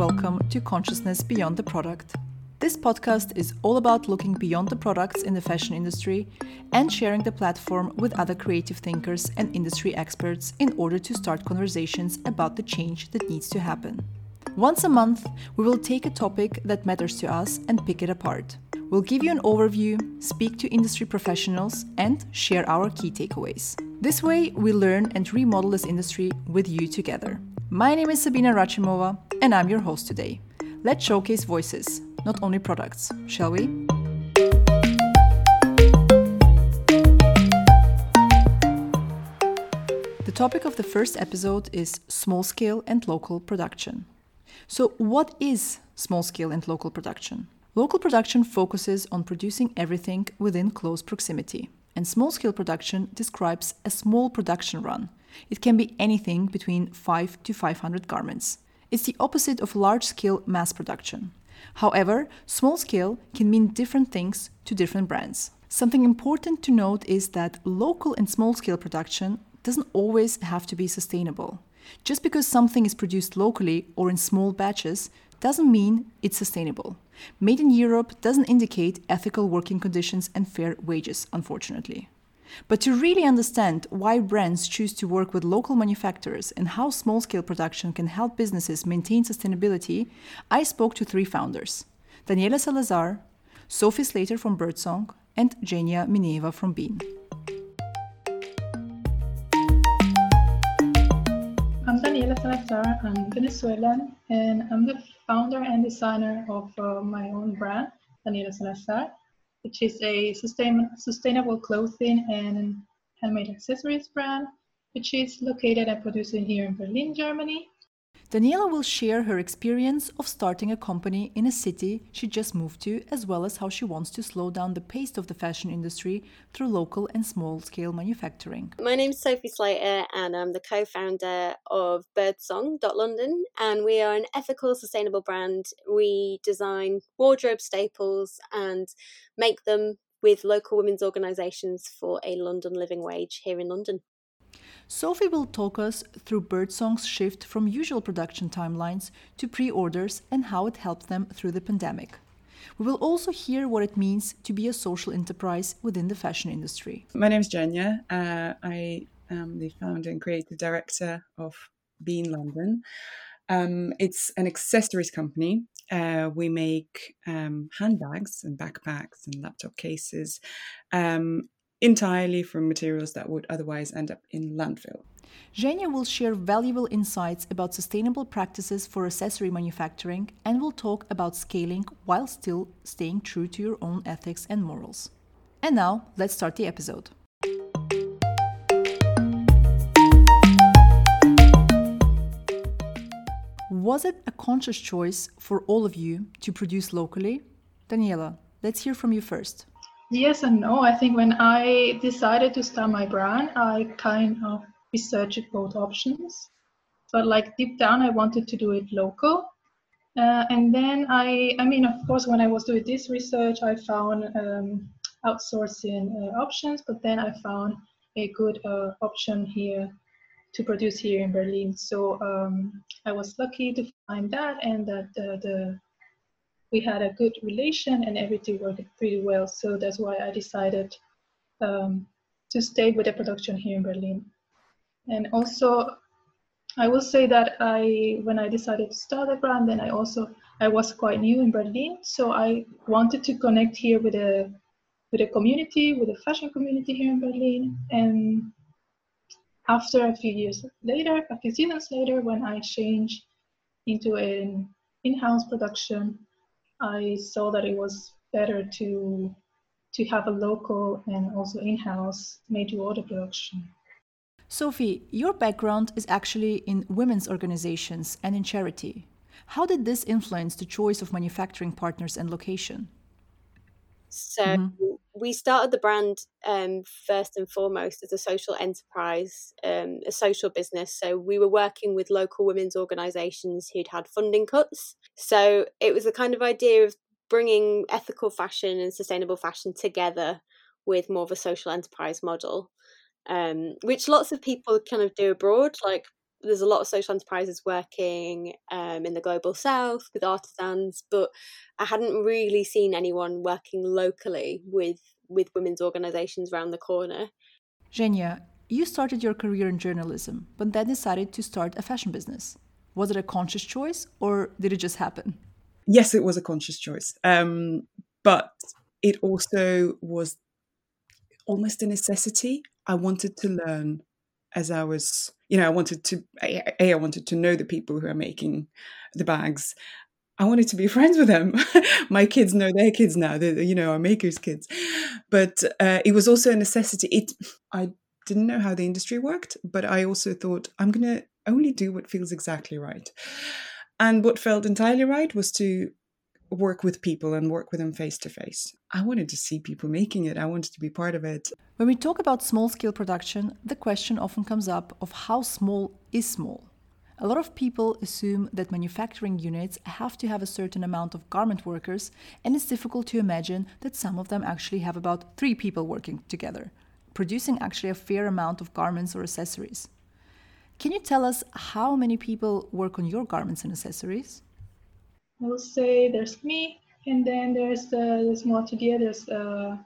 welcome to Consciousness Beyond the Product. This podcast is all about looking beyond the products in the fashion industry and sharing the platform with other creative thinkers and industry experts in order to start conversations about the change that needs to happen. Once a month, we will take a topic that matters to us and pick it apart. We'll give you an overview, speak to industry professionals, and share our key takeaways. This way, we learn and remodel this industry with you together. My name is Sabina Rachimova, and I'm your host today. Let's showcase voices, not only products, shall we? The topic of the first episode is small scale and local production. So, what is small scale and local production? Local production focuses on producing everything within close proximity, and small scale production describes a small production run. It can be anything between 5 to 500 garments. It's the opposite of large scale mass production. However, small scale can mean different things to different brands. Something important to note is that local and small scale production doesn't always have to be sustainable. Just because something is produced locally or in small batches doesn't mean it's sustainable. Made in Europe doesn't indicate ethical working conditions and fair wages, unfortunately. But to really understand why brands choose to work with local manufacturers and how small scale production can help businesses maintain sustainability, I spoke to three founders Daniela Salazar, Sophie Slater from Birdsong, and Jenia Mineva from Been. I'm Daniela Salazar. I'm Venezuelan, and I'm the founder and designer of uh, my own brand, Daniela Salazar, which is a sustain- sustainable clothing and handmade accessories brand, which is located and producing here in Berlin, Germany. Daniela will share her experience of starting a company in a city she just moved to, as well as how she wants to slow down the pace of the fashion industry through local and small scale manufacturing. My name is Sophie Slater, and I'm the co founder of Birdsong.London. And we are an ethical, sustainable brand. We design wardrobe staples and make them with local women's organisations for a London living wage here in London. Sophie will talk us through Birdsong's shift from usual production timelines to pre orders and how it helped them through the pandemic. We will also hear what it means to be a social enterprise within the fashion industry. My name is Jenya. Uh, I am the founder and creative director of Been London. Um, it's an accessories company. Uh, we make um, handbags and backpacks and laptop cases um, entirely from materials that would otherwise end up in landfill. Zhenya will share valuable insights about sustainable practices for accessory manufacturing and will talk about scaling while still staying true to your own ethics and morals. And now, let's start the episode. Was it a conscious choice for all of you to produce locally? Daniela, let's hear from you first. Yes and no. I think when I decided to start my brand, I kind of researched both options. But like deep down, I wanted to do it local. Uh, and then I, I mean, of course, when I was doing this research, I found um, outsourcing uh, options, but then I found a good uh, option here to produce here in Berlin. So um, I was lucky to find that and that the we had a good relation and everything worked pretty well. So that's why I decided um, to stay with the production here in Berlin. And also, I will say that I, when I decided to start the brand, then I also I was quite new in Berlin, so I wanted to connect here with a with a community, with a fashion community here in Berlin. And after a few years later, a few seasons later, when I changed into an in-house production, I saw that it was better to to have a local and also in-house made-to-order production. Sophie, your background is actually in women's organizations and in charity. How did this influence the choice of manufacturing partners and location? So mm-hmm. We started the brand um, first and foremost as a social enterprise, um, a social business. So we were working with local women's organisations who'd had funding cuts. So it was a kind of idea of bringing ethical fashion and sustainable fashion together with more of a social enterprise model, um, which lots of people kind of do abroad. Like there's a lot of social enterprises working um, in the global south with artisans, but I hadn't really seen anyone working locally with with women's organisations around the corner. Zhenya, you started your career in journalism, but then decided to start a fashion business. Was it a conscious choice, or did it just happen? Yes, it was a conscious choice, um, but it also was almost a necessity. I wanted to learn as I was, you know, I wanted to, A, I wanted to know the people who are making the bags. I wanted to be friends with them. My kids know their kids now, they you know, our makers' kids. But uh, it was also a necessity. It, I didn't know how the industry worked, but I also thought I'm going to only do what feels exactly right. And what felt entirely right was to work with people and work with them face to face. I wanted to see people making it, I wanted to be part of it. When we talk about small scale production, the question often comes up of how small is small. A lot of people assume that manufacturing units have to have a certain amount of garment workers, and it's difficult to imagine that some of them actually have about three people working together, producing actually a fair amount of garments or accessories. Can you tell us how many people work on your garments and accessories? I will say there's me, and then there's uh, there's more together. There's uh,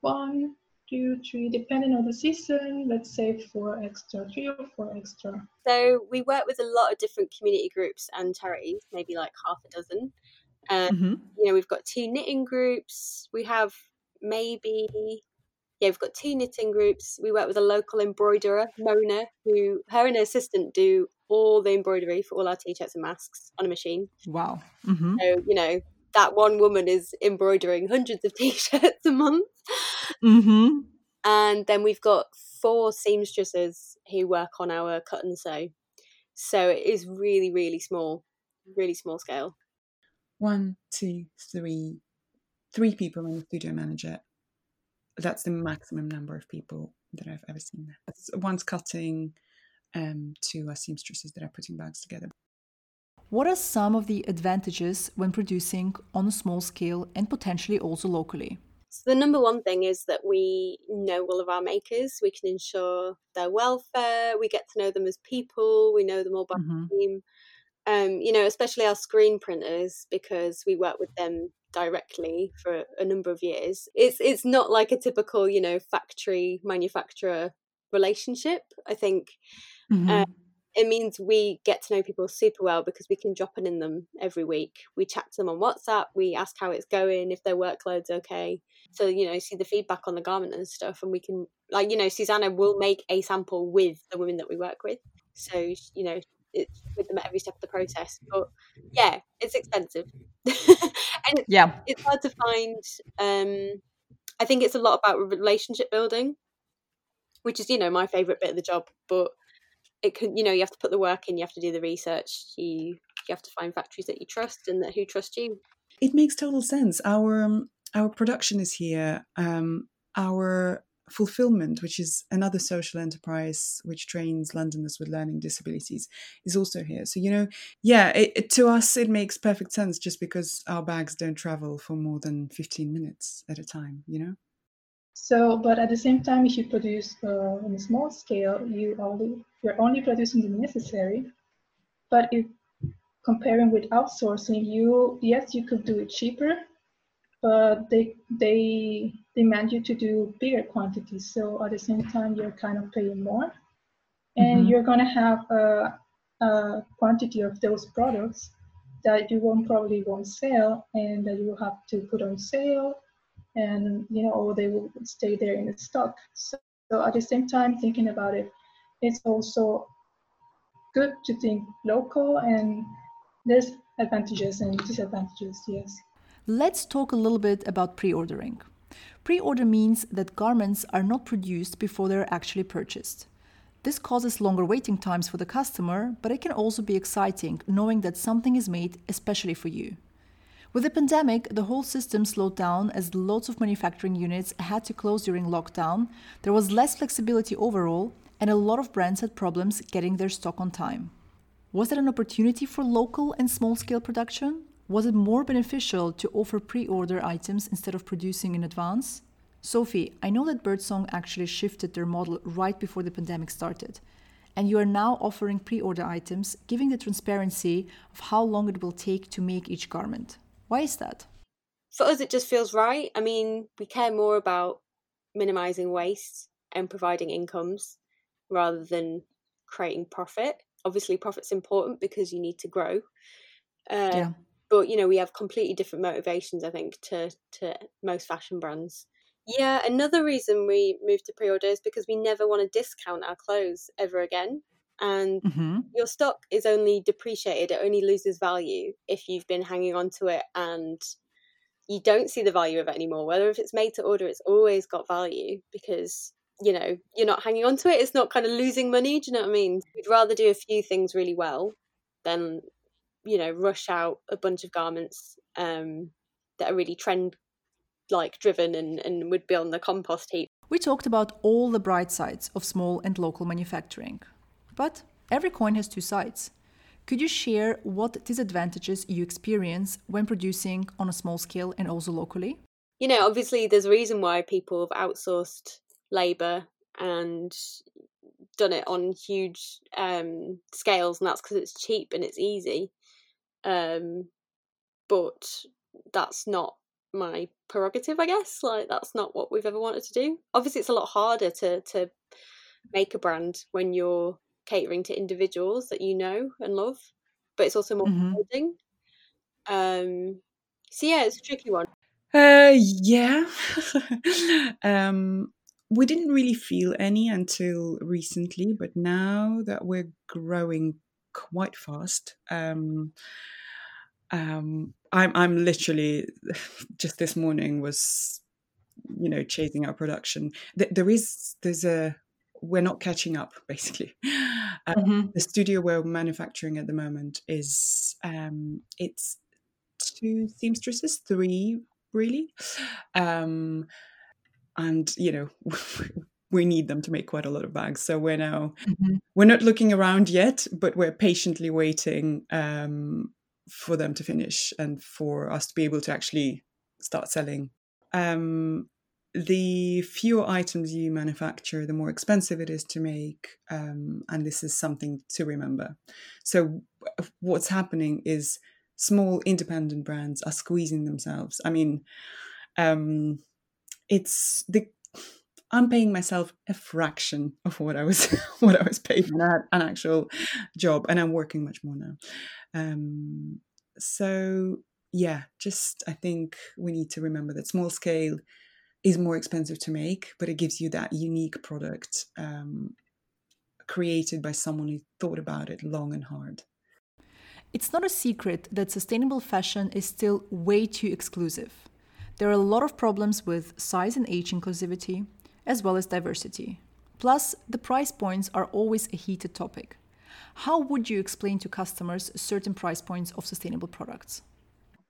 one, two, three, depending on the season. Let's say four extra, three or four extra. So we work with a lot of different community groups and charities, maybe like half a dozen. Um, mm-hmm. You know, we've got two knitting groups. We have maybe yeah, we've got two knitting groups. We work with a local embroiderer, Mona, who her and her assistant do all the embroidery for all our t-shirts and masks on a machine. Wow. Mm-hmm. So, you know, that one woman is embroidering hundreds of t-shirts a month. Mm-hmm. And then we've got four seamstresses who work on our cut and sew. So it is really, really small, really small scale. One, two, three, three people and a studio manager. That's the maximum number of people that I've ever seen. One's cutting, um, to uh, seamstresses that are putting bags together. What are some of the advantages when producing on a small scale and potentially also locally? So the number one thing is that we know all of our makers. We can ensure their welfare. We get to know them as people. We know them all by mm-hmm. name. Um, you know, especially our screen printers because we work with them directly for a number of years. It's it's not like a typical, you know, factory manufacturer relationship. I think Mm-hmm. Um, it means we get to know people super well because we can drop in in them every week. We chat to them on WhatsApp. We ask how it's going, if their workload's okay. So you know, see the feedback on the garment and stuff, and we can like you know, Susanna will make a sample with the women that we work with. So you know, it's with them at every step of the process. But yeah, it's expensive, and yeah, it's hard to find. Um, I think it's a lot about relationship building, which is you know my favorite bit of the job, but it can you know you have to put the work in you have to do the research you you have to find factories that you trust and that who trust you. It makes total sense. Our um, our production is here um, our fulfillment which is another social enterprise which trains londoners with learning disabilities is also here. So you know yeah it, it, to us it makes perfect sense just because our bags don't travel for more than 15 minutes at a time you know so, but at the same time, if you produce uh, on a small scale, you only you're only producing the necessary. But if comparing with outsourcing, you yes, you could do it cheaper, but they they demand you to do bigger quantities. So at the same time, you're kind of paying more, and mm-hmm. you're gonna have a, a quantity of those products that you won't probably won't sell, and that you will have to put on sale and you know or they will stay there in the stock. So, so at the same time thinking about it it's also good to think local and there's advantages and disadvantages yes. Let's talk a little bit about pre-ordering. Pre-order means that garments are not produced before they're actually purchased. This causes longer waiting times for the customer, but it can also be exciting knowing that something is made especially for you. With the pandemic, the whole system slowed down as lots of manufacturing units had to close during lockdown. There was less flexibility overall, and a lot of brands had problems getting their stock on time. Was it an opportunity for local and small scale production? Was it more beneficial to offer pre order items instead of producing in advance? Sophie, I know that Birdsong actually shifted their model right before the pandemic started. and you are now offering pre order items, giving the transparency of how long it will take to make each garment. Why is that? For us, it just feels right. I mean, we care more about minimizing waste and providing incomes rather than creating profit. Obviously, profit's important because you need to grow. Uh, yeah. But you know, we have completely different motivations. I think to to most fashion brands. Yeah, another reason we moved to pre-order is because we never want to discount our clothes ever again. And mm-hmm. your stock is only depreciated; it only loses value if you've been hanging on to it and you don't see the value of it anymore. Whether if it's made to order, it's always got value because you know you're not hanging on to it. It's not kind of losing money. Do you know what I mean? We'd rather do a few things really well than you know rush out a bunch of garments um, that are really trend like driven and, and would be on the compost heap. We talked about all the bright sides of small and local manufacturing. But every coin has two sides. Could you share what disadvantages you experience when producing on a small scale and also locally? You know, obviously, there's a reason why people have outsourced labour and done it on huge um, scales, and that's because it's cheap and it's easy. Um, but that's not my prerogative, I guess. Like that's not what we've ever wanted to do. Obviously, it's a lot harder to to make a brand when you're catering to individuals that you know and love, but it's also more mm-hmm. rewarding. Um, so yeah, it's a tricky one. Uh, yeah. um, we didn't really feel any until recently, but now that we're growing quite fast, um, um, I'm I'm literally just this morning was you know chasing our production. There is there's a we're not catching up basically. Uh, mm-hmm. The studio we're manufacturing at the moment is um, it's two seamstresses, three really, um, and you know. we need them to make quite a lot of bags so we're now mm-hmm. we're not looking around yet but we're patiently waiting um, for them to finish and for us to be able to actually start selling. Um, the fewer items you manufacture, the more expensive it is to make. Um, and this is something to remember. So, what's happening is small independent brands are squeezing themselves. I mean, um, it's the I'm paying myself a fraction of what I was what I was paid in an actual job, and I'm working much more now. Um, so yeah, just I think we need to remember that small scale is more expensive to make, but it gives you that unique product um, created by someone who thought about it long and hard. It's not a secret that sustainable fashion is still way too exclusive. There are a lot of problems with size and age inclusivity, as well as diversity. Plus, the price points are always a heated topic. How would you explain to customers certain price points of sustainable products?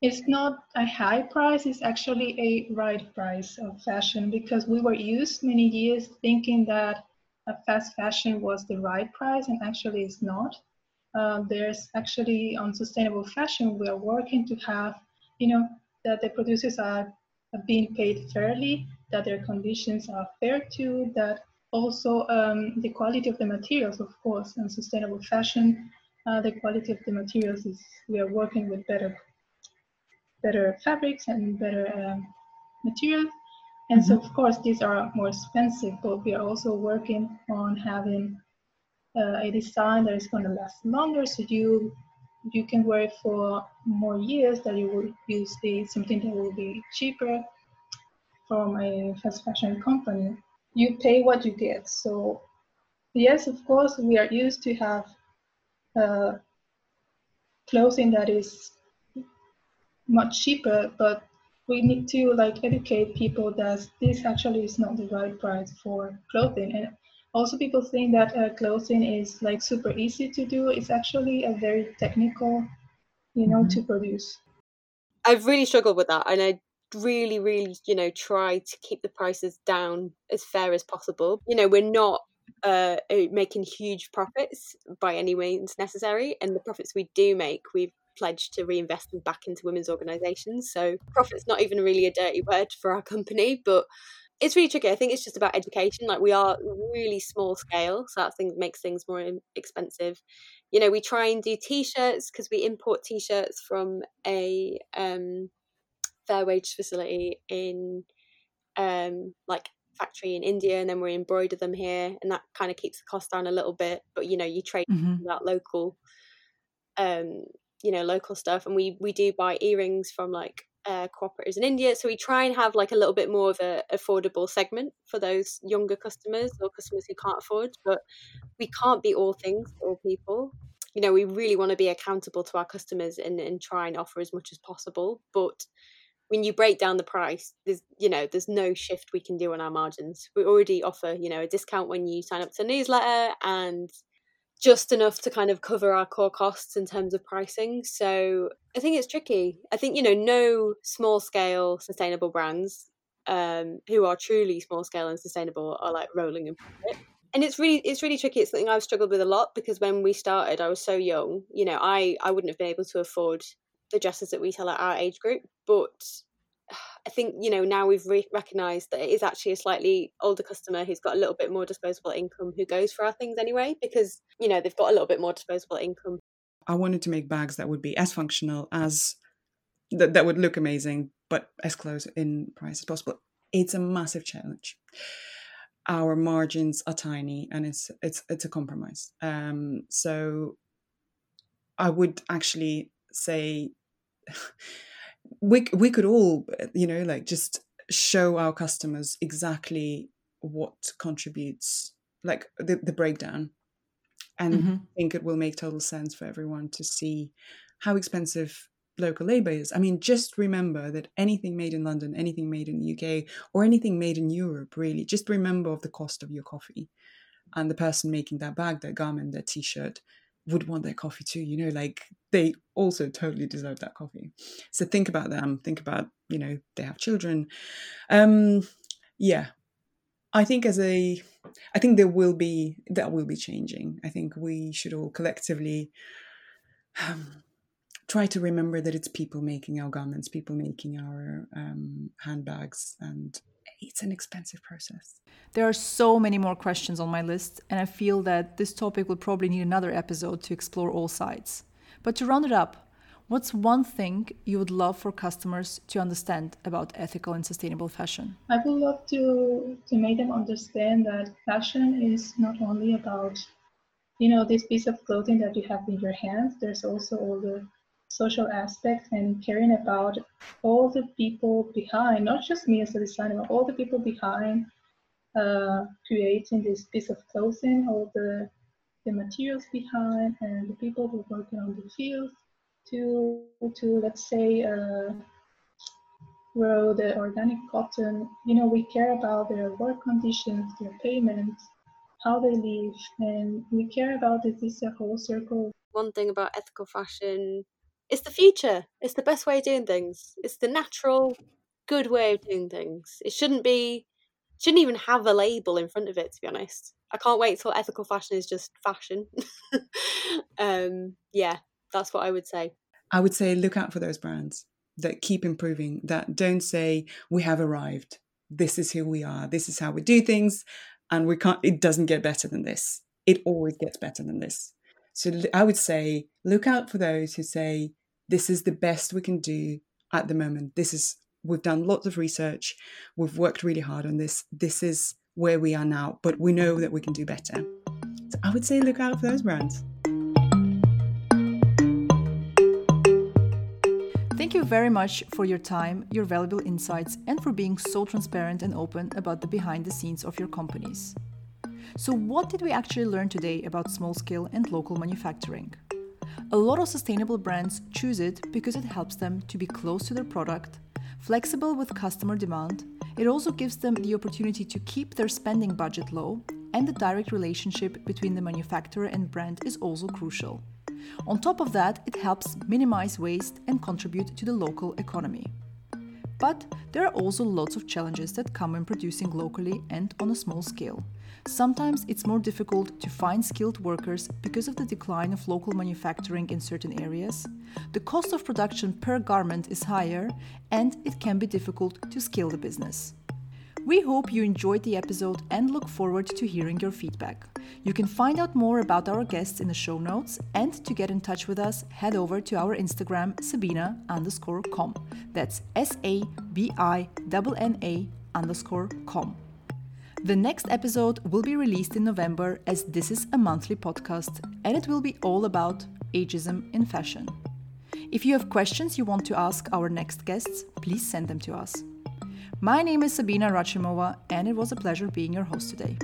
It's not a high price, it's actually a right price of fashion because we were used many years thinking that fast fashion was the right price and actually it's not. Uh, there's actually on sustainable fashion, we are working to have, you know, that the producers are being paid fairly, that their conditions are fair too, that also, um, the quality of the materials, of course, and sustainable fashion. Uh, the quality of the materials is we are working with better, better fabrics and better um, materials. And mm-hmm. so, of course, these are more expensive, but we are also working on having uh, a design that is going to last longer, so you you can wear it for more years. That you will use the something that will be cheaper from a fast fashion company you pay what you get. So yes, of course, we are used to have uh, clothing that is much cheaper, but we need to like educate people that this actually is not the right price for clothing. And also people think that uh, clothing is like super easy to do. It's actually a very technical, you know, mm-hmm. to produce. I've really struggled with that, and I really, really, you know, try to keep the prices down as fair as possible. You know, we're not uh, uh, making huge profits by any means necessary, and the profits we do make, we've pledged to reinvest them back into women's organisations. So profit's not even really a dirty word for our company, but it's really tricky. I think it's just about education. Like we are really small scale, so that thing makes things more expensive. You know, we try and do t-shirts because we import t-shirts from a um, fair wage facility in um, like factory in India, and then we embroider them here, and that kind of keeps the cost down a little bit. But you know, you trade mm-hmm. that local, um, you know, local stuff, and we we do buy earrings from like uh, cooperatives in India. So we try and have like a little bit more of a affordable segment for those younger customers or customers who can't afford. But we can't be all things for all people. You know, we really want to be accountable to our customers and, and try and offer as much as possible. But when you break down the price, there's you know there's no shift we can do on our margins. We already offer you know a discount when you sign up to a newsletter and just enough to kind of cover our core costs in terms of pricing. So I think it's tricky. I think, you know, no small scale sustainable brands um, who are truly small scale and sustainable are like rolling in profit. And it's really it's really tricky. It's something I've struggled with a lot because when we started, I was so young. You know, I I wouldn't have been able to afford the dresses that we sell at our age group, but I think you know now we've re- recognised that it is actually a slightly older customer who's got a little bit more disposable income who goes for our things anyway because you know they've got a little bit more disposable income. I wanted to make bags that would be as functional as that that would look amazing, but as close in price as possible. It's a massive challenge. Our margins are tiny, and it's it's it's a compromise. Um, so I would actually say we we could all you know like just show our customers exactly what contributes like the, the breakdown and mm-hmm. I think it will make total sense for everyone to see how expensive local labor is. I mean, just remember that anything made in London, anything made in the UK, or anything made in Europe, really, just remember of the cost of your coffee. And the person making that bag, that garment, that t-shirt would want their coffee too you know like they also totally deserve that coffee. So think about them think about you know they have children. Um yeah. I think as a i think there will be that will be changing. I think we should all collectively um, try to remember that it's people making our garments people making our um, handbags and it's an expensive process. There are so many more questions on my list, and I feel that this topic will probably need another episode to explore all sides. But to round it up, what's one thing you would love for customers to understand about ethical and sustainable fashion? I would love to to make them understand that fashion is not only about you know this piece of clothing that you have in your hands. There's also all the social aspects and caring about all the people behind, not just me as a designer, but all the people behind uh, creating this piece of clothing, all the, the materials behind, and the people who are working on the field to, to let's say, uh, grow the organic cotton. You know, we care about their work conditions, their payments, how they live, and we care about this is a whole circle. One thing about ethical fashion it's the future. It's the best way of doing things. It's the natural, good way of doing things. It shouldn't be, shouldn't even have a label in front of it. To be honest, I can't wait till ethical fashion is just fashion. um, yeah, that's what I would say. I would say look out for those brands that keep improving. That don't say we have arrived. This is who we are. This is how we do things, and we can't. It doesn't get better than this. It always gets better than this. So I would say look out for those who say this is the best we can do at the moment. This is we've done lots of research, we've worked really hard on this. This is where we are now, but we know that we can do better. So I would say look out for those brands. Thank you very much for your time, your valuable insights, and for being so transparent and open about the behind the scenes of your companies. So, what did we actually learn today about small scale and local manufacturing? A lot of sustainable brands choose it because it helps them to be close to their product, flexible with customer demand. It also gives them the opportunity to keep their spending budget low, and the direct relationship between the manufacturer and brand is also crucial. On top of that, it helps minimize waste and contribute to the local economy. But there are also lots of challenges that come when producing locally and on a small scale. Sometimes it's more difficult to find skilled workers because of the decline of local manufacturing in certain areas. The cost of production per garment is higher, and it can be difficult to scale the business. We hope you enjoyed the episode and look forward to hearing your feedback. You can find out more about our guests in the show notes, and to get in touch with us, head over to our Instagram, Sabina underscore com. That's S A B I N A underscore com. The next episode will be released in November as this is a monthly podcast and it will be all about ageism in fashion. If you have questions you want to ask our next guests, please send them to us. My name is Sabina Rachimova and it was a pleasure being your host today.